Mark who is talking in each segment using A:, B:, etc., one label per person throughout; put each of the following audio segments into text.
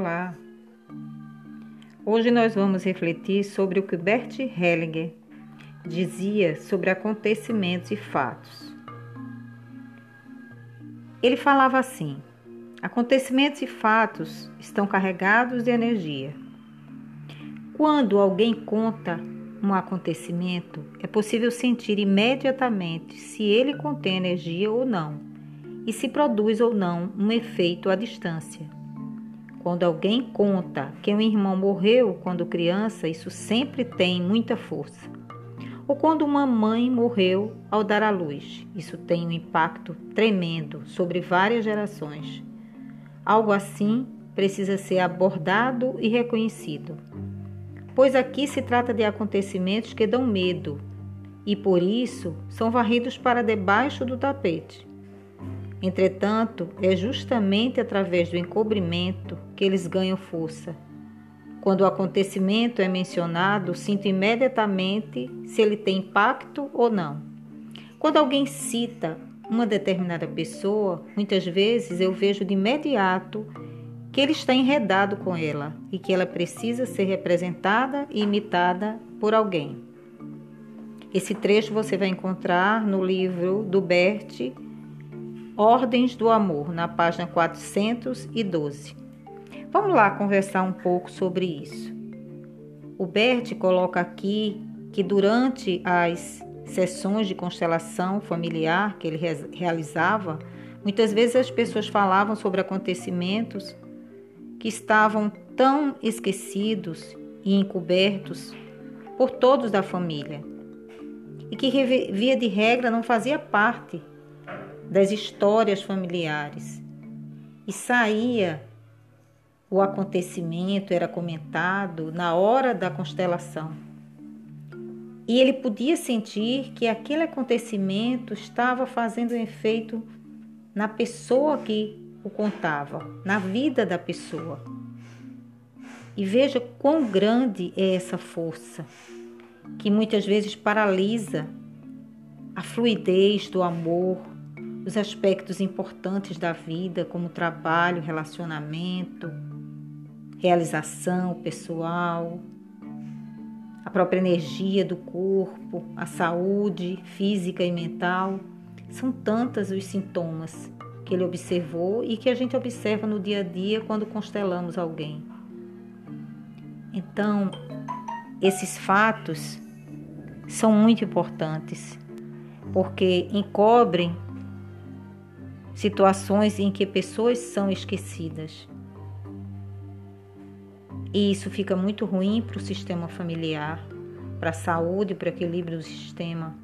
A: Olá! Hoje nós vamos refletir sobre o que Bert Hellinger dizia sobre acontecimentos e fatos. Ele falava assim: acontecimentos e fatos estão carregados de energia. Quando alguém conta um acontecimento, é possível sentir imediatamente se ele contém energia ou não e se produz ou não um efeito à distância. Quando alguém conta que um irmão morreu quando criança, isso sempre tem muita força. Ou quando uma mãe morreu ao dar à luz, isso tem um impacto tremendo sobre várias gerações. Algo assim precisa ser abordado e reconhecido. Pois aqui se trata de acontecimentos que dão medo e por isso são varridos para debaixo do tapete. Entretanto, é justamente através do encobrimento que eles ganham força. Quando o acontecimento é mencionado, sinto imediatamente se ele tem impacto ou não. Quando alguém cita uma determinada pessoa, muitas vezes eu vejo de imediato que ele está enredado com ela e que ela precisa ser representada e imitada por alguém. Esse trecho você vai encontrar no livro do Bert Ordens do Amor, na página 412. Vamos lá conversar um pouco sobre isso. O Bert coloca aqui que durante as sessões de constelação familiar que ele realizava, muitas vezes as pessoas falavam sobre acontecimentos que estavam tão esquecidos e encobertos por todos da família e que via de regra não fazia parte das histórias familiares. E saía o acontecimento, era comentado na hora da constelação. E ele podia sentir que aquele acontecimento estava fazendo um efeito na pessoa que o contava, na vida da pessoa. E veja quão grande é essa força, que muitas vezes paralisa a fluidez do amor, os aspectos importantes da vida, como trabalho, relacionamento, realização pessoal, a própria energia do corpo, a saúde física e mental. São tantos os sintomas que ele observou e que a gente observa no dia a dia quando constelamos alguém. Então, esses fatos são muito importantes, porque encobrem situações em que pessoas são esquecidas. E isso fica muito ruim para o sistema familiar, para a saúde, para o equilíbrio do sistema.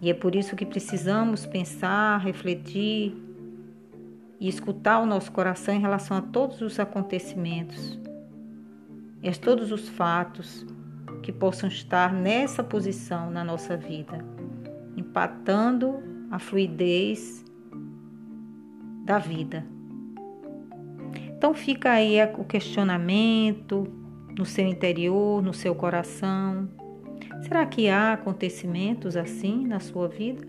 A: E é por isso que precisamos pensar, refletir e escutar o nosso coração em relação a todos os acontecimentos e a todos os fatos que possam estar nessa posição na nossa vida, empatando a fluidez da vida. Então fica aí o questionamento no seu interior, no seu coração. Será que há acontecimentos assim na sua vida?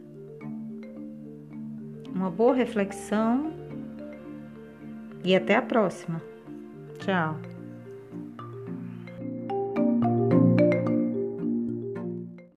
A: Uma boa reflexão e até a próxima. Tchau.